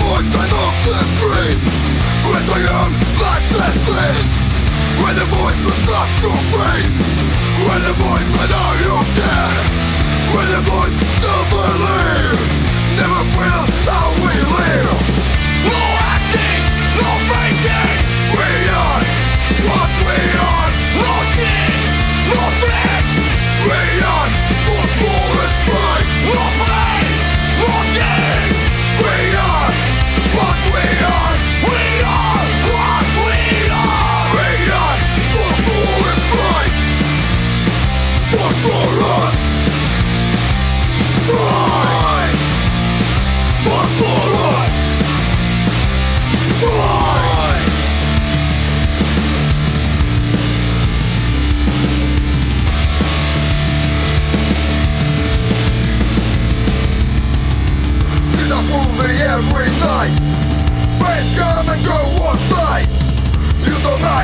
void and off the screen With my own lifeless thing When the void was not your brain When the void went out your death When the void never leave Never feel how we live. No acting, no faith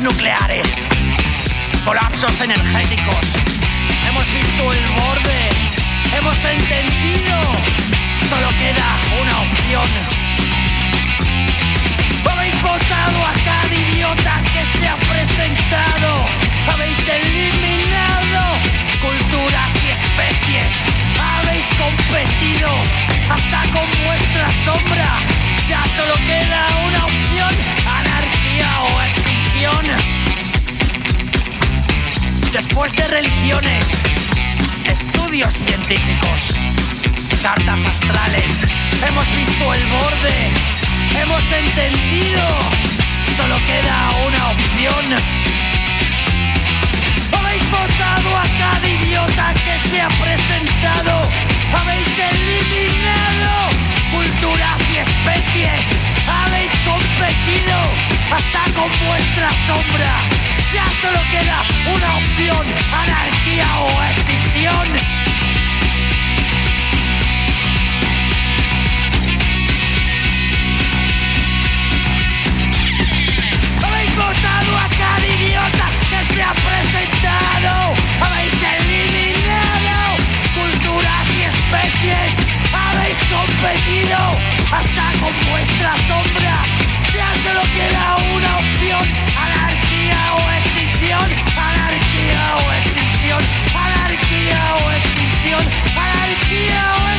nucleares, colapsos energéticos, hemos visto el borde, hemos entendido, solo queda una opción habéis votado a cada idiota que se ha presentado. Habéis eliminado culturas y especies. Habéis competido hasta con vuestra sombra. Ya solo queda una opción, anarquía o Después de religiones, estudios científicos, cartas astrales, hemos visto el borde hemos entendido. Solo queda una opción. Habéis votado a cada idiota que se ha presentado. Habéis eliminado culturas y especies. Habéis competido hasta con vuestra sombra. Ya solo queda una opción, anarquía o extinción. presentado, habéis eliminado culturas y especies, habéis competido hasta con vuestra sombra. Queda una opción, anarquía o extinción, anarquía o extinción, anarquía o extinción, anarquía o extinción,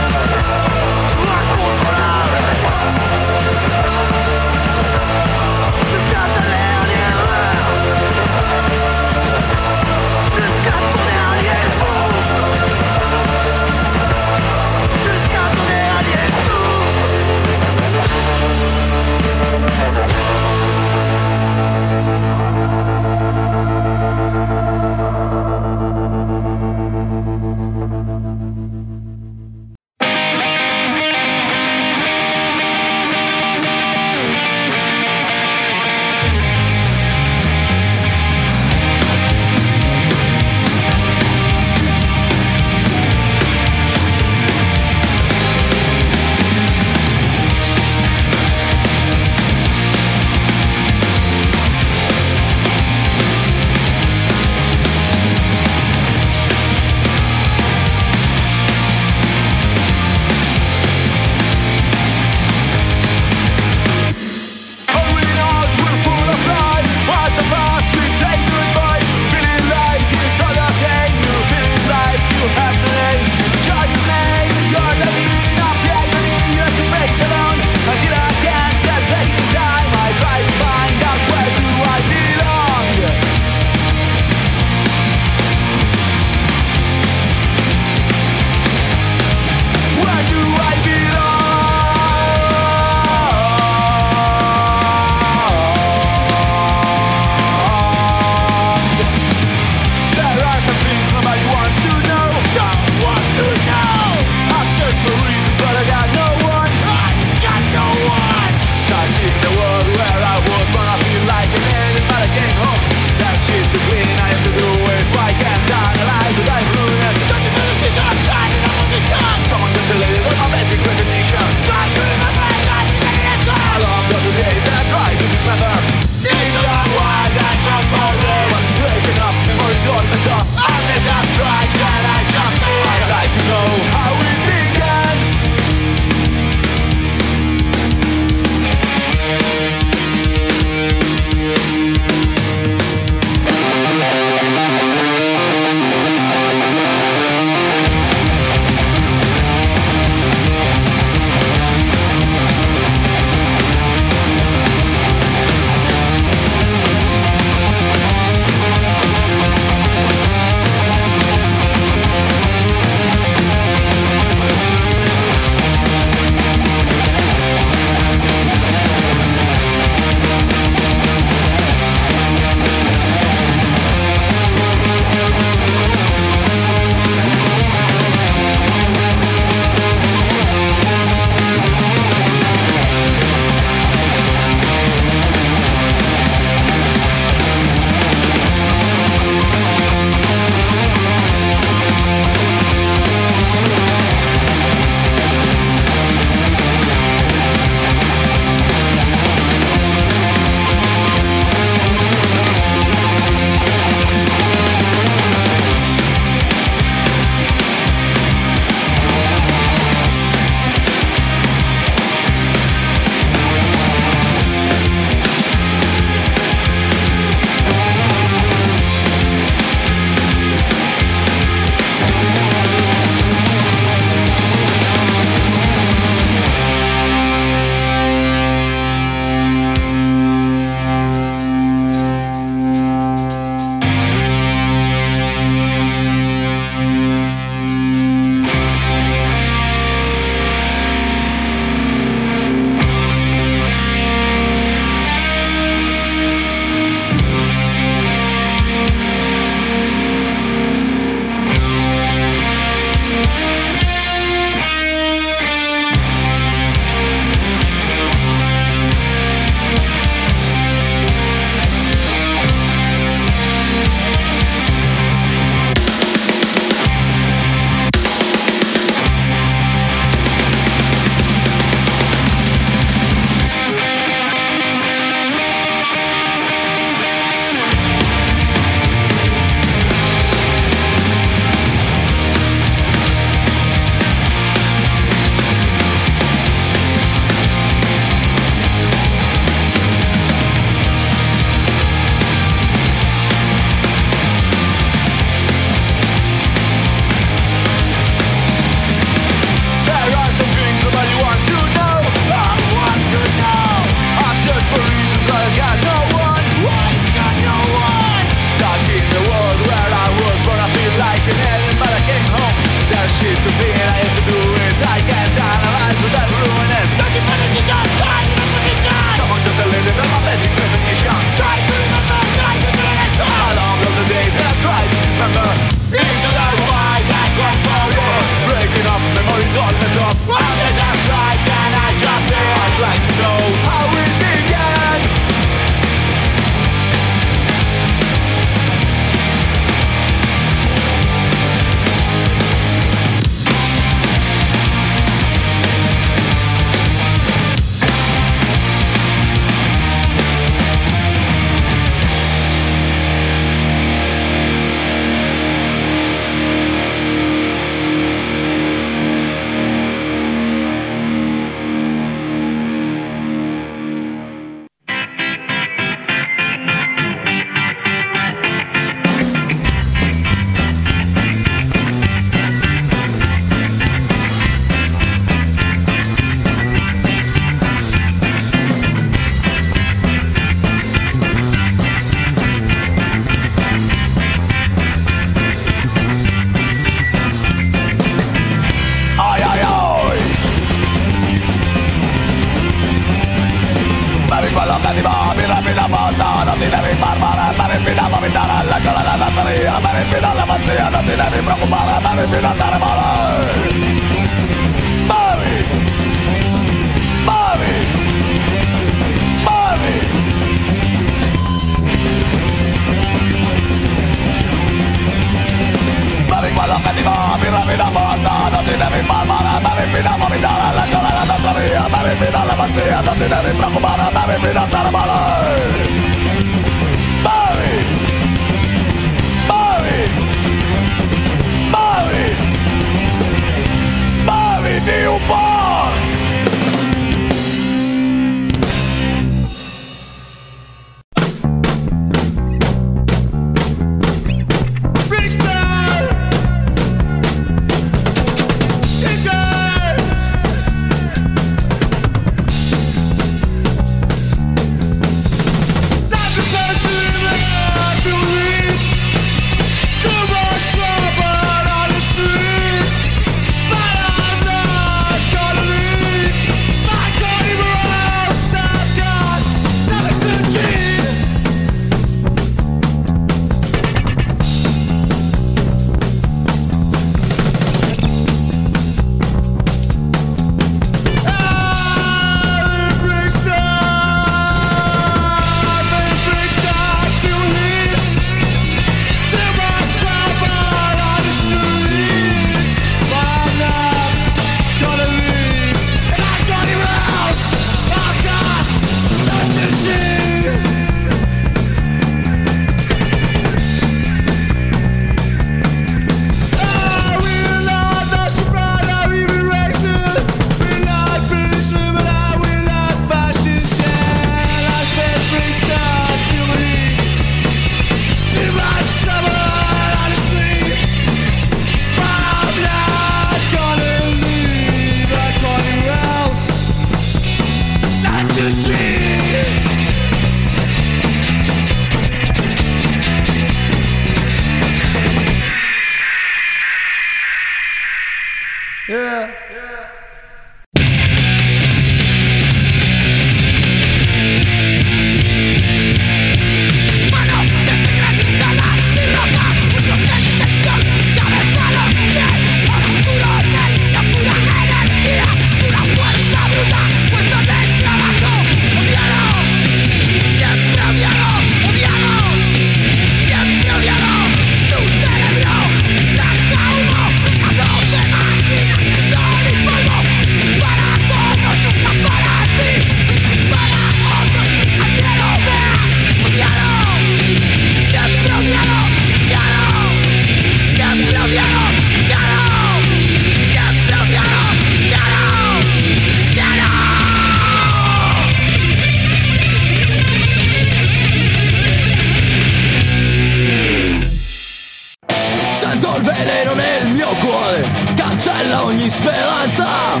veleno nel mio cuore cancella ogni speranza.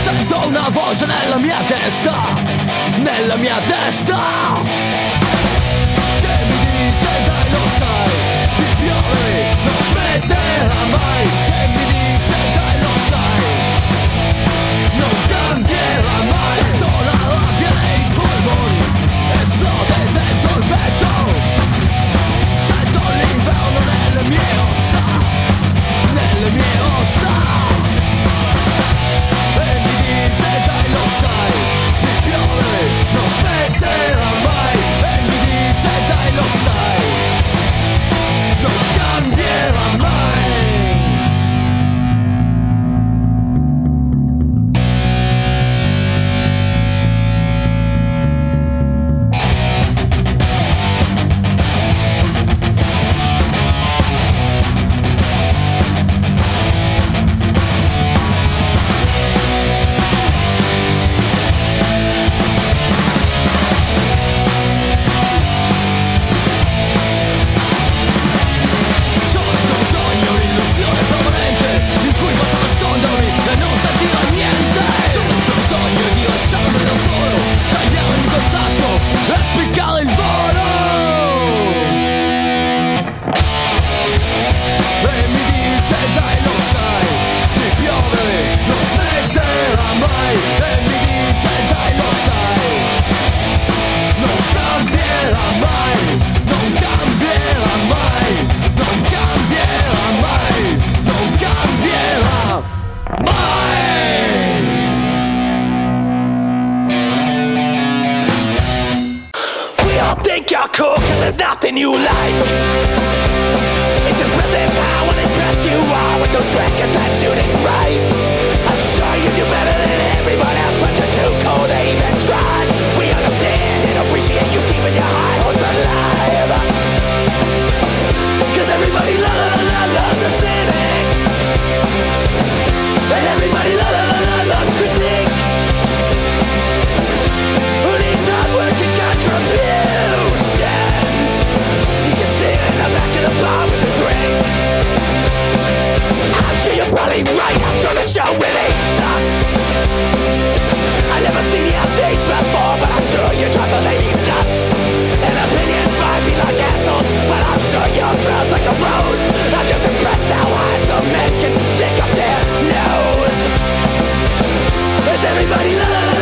Sento una voce nella mia testa nella mia testa. Che mi dice dai lo sai di piovere non smetterà mai. Che mi dice dai lo sai non cambierà mai. Sento la rabbia Biorę, no smeter nothing you like It's impressive how unimpressed you are with those records that you didn't I'm sure the show really sucks I never seen the outstage before, but I'm sure you drive the ladies nuts. And opinions might be like assholes, but I'm sure yours smells like a rose. I'm just impressed how high some men can stick up their nose. Is everybody la la la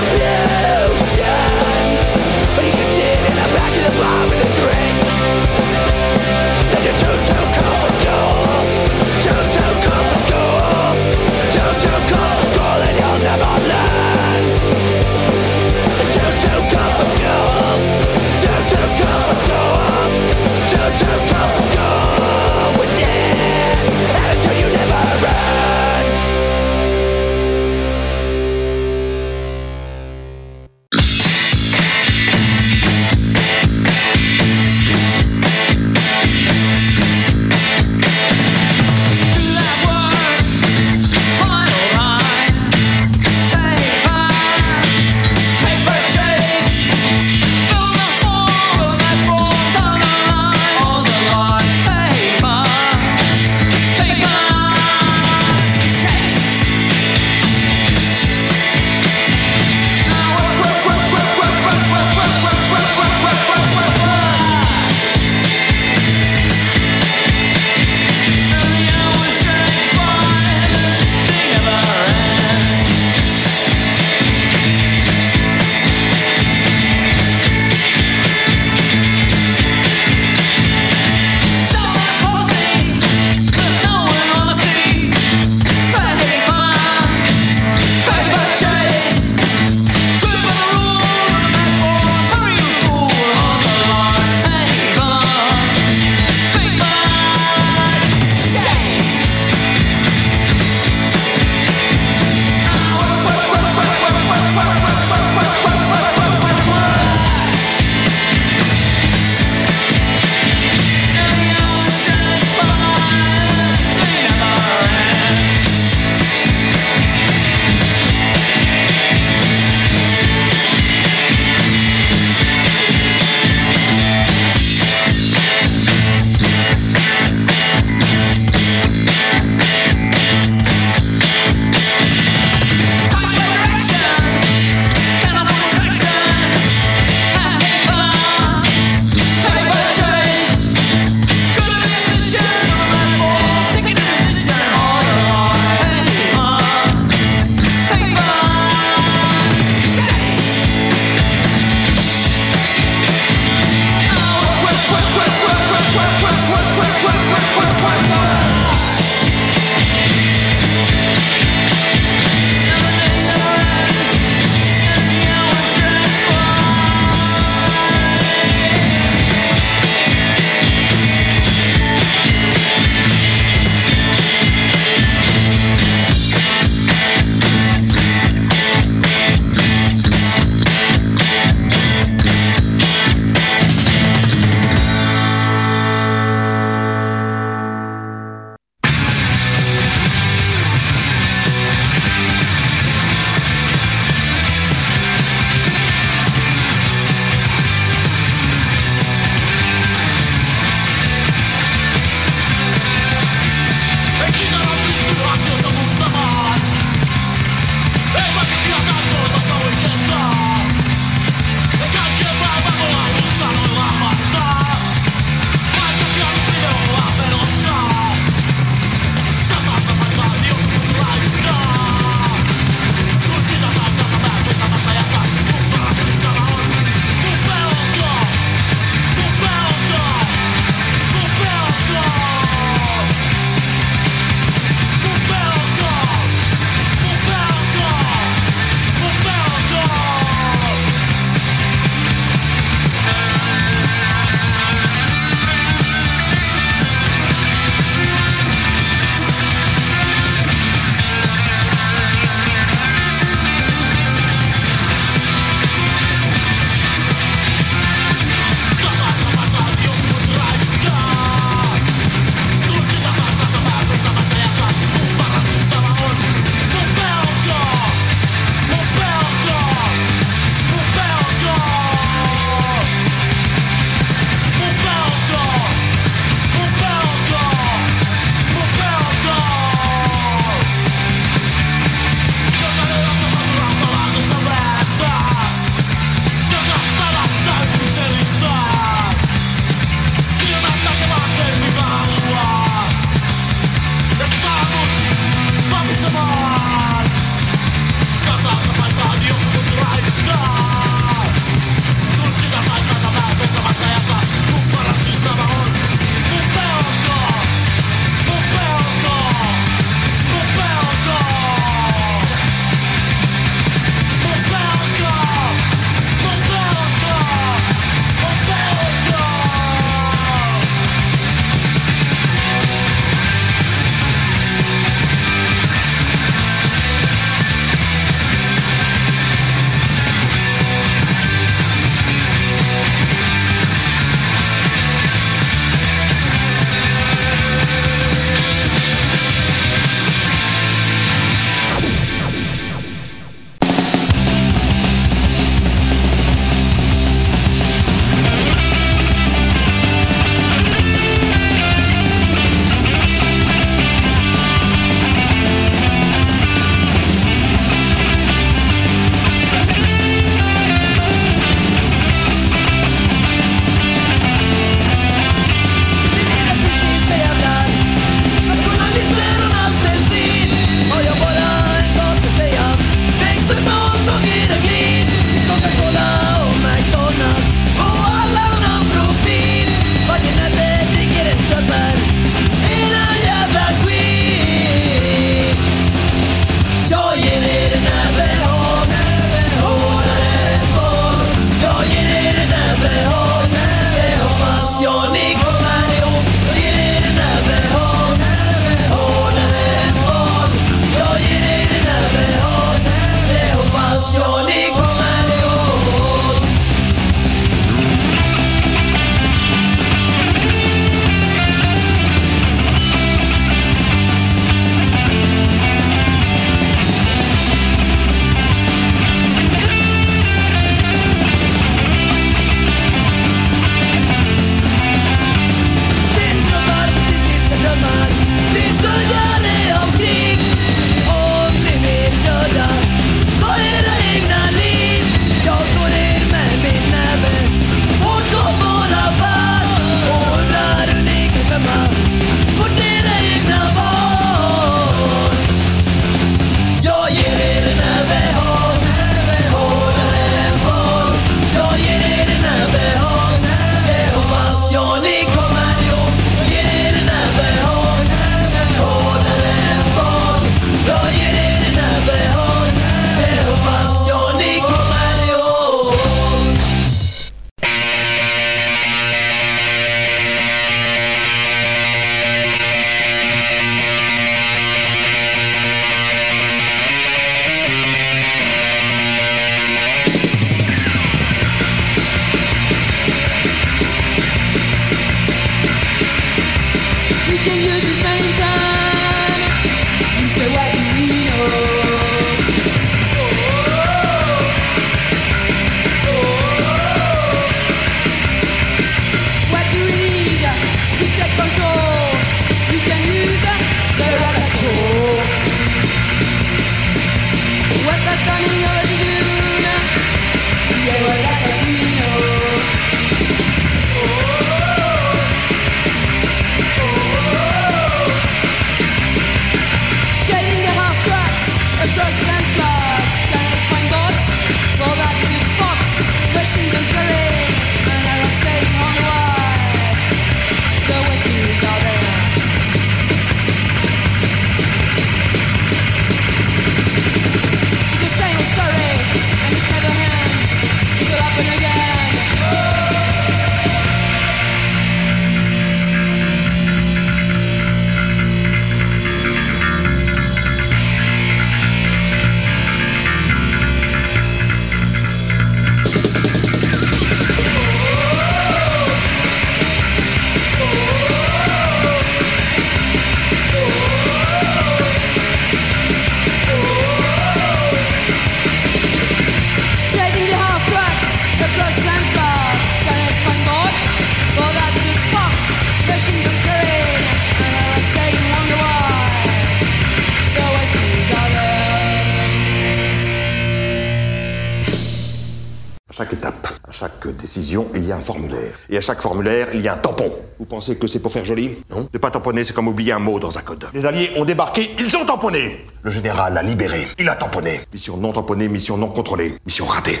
il y a un formulaire. Et à chaque formulaire, il y a un tampon. Vous pensez que c'est pour faire joli? Non. Ne pas tamponner, c'est comme oublier un mot dans un code. Les Alliés ont débarqué, ils ont tamponné Le général a libéré, il a tamponné. Mission non tamponnée, mission non contrôlée, mission ratée.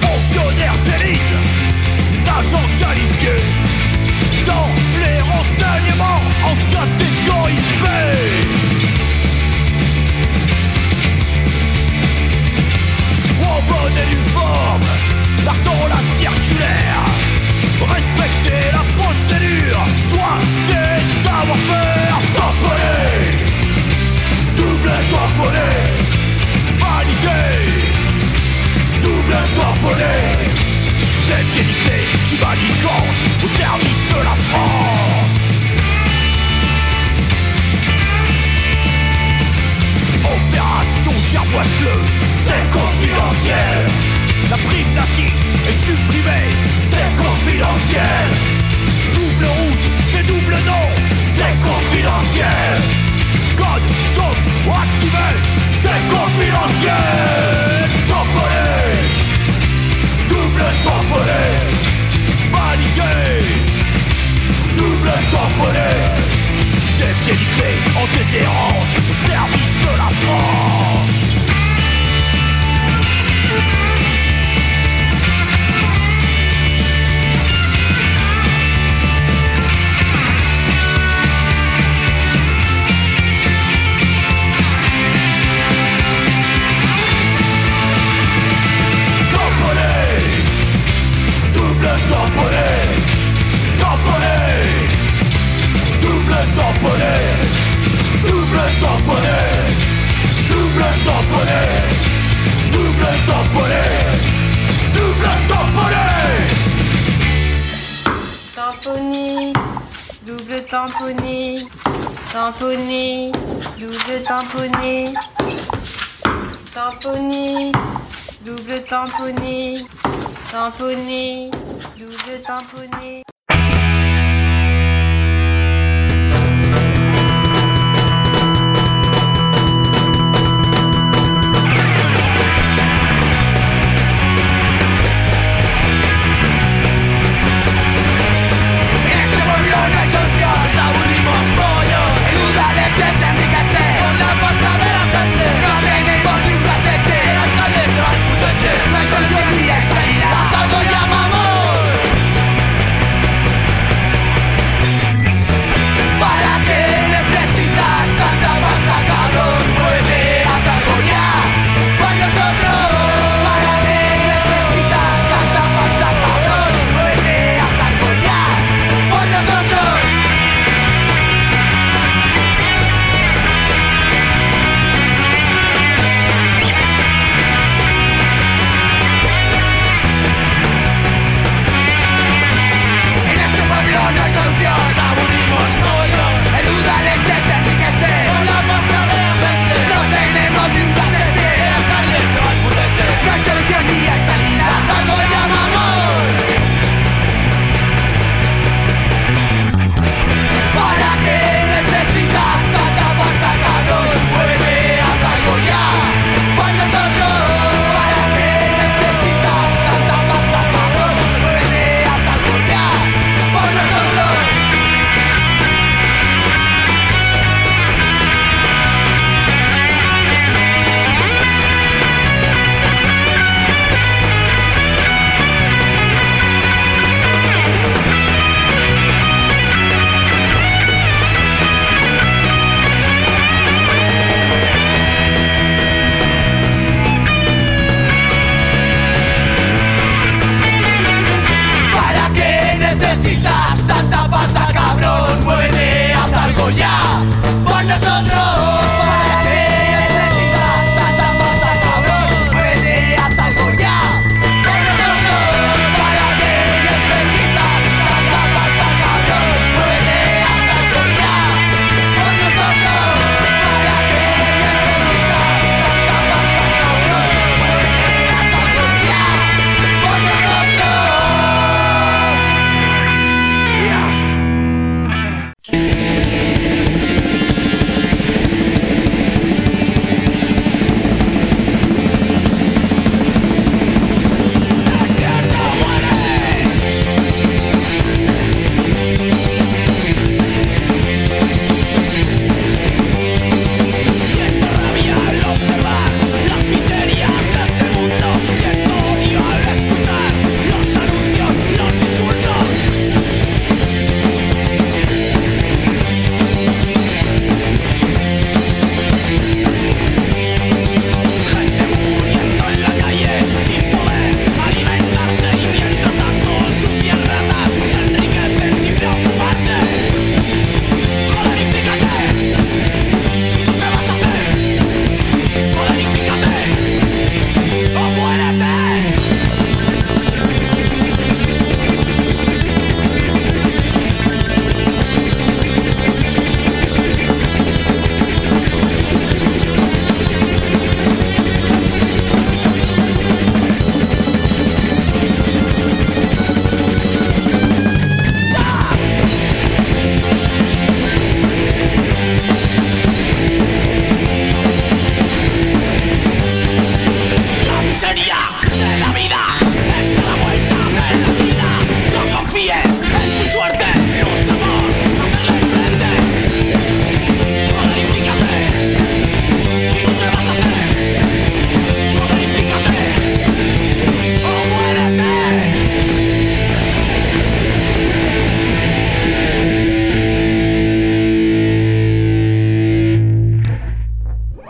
Fonctionnaires d'élite, agents qualifiés, dans les renseignements en 4 forme, partons la circulaire. Respectez la procédure, toi tes savoir-faire. Tamponné, double tamponné, validé double tamponné Tel qu'édité, tu manigance au service de la France. Opération Gerboise Bleu, c'est confidentiel La prime nazie est supprimée, c'est confidentiel. Double rouge, c'est double non, c'est confidentiel. Code top activé, c'est confidentiel. Double tamponné, tamponner, tamponner, double tamponner.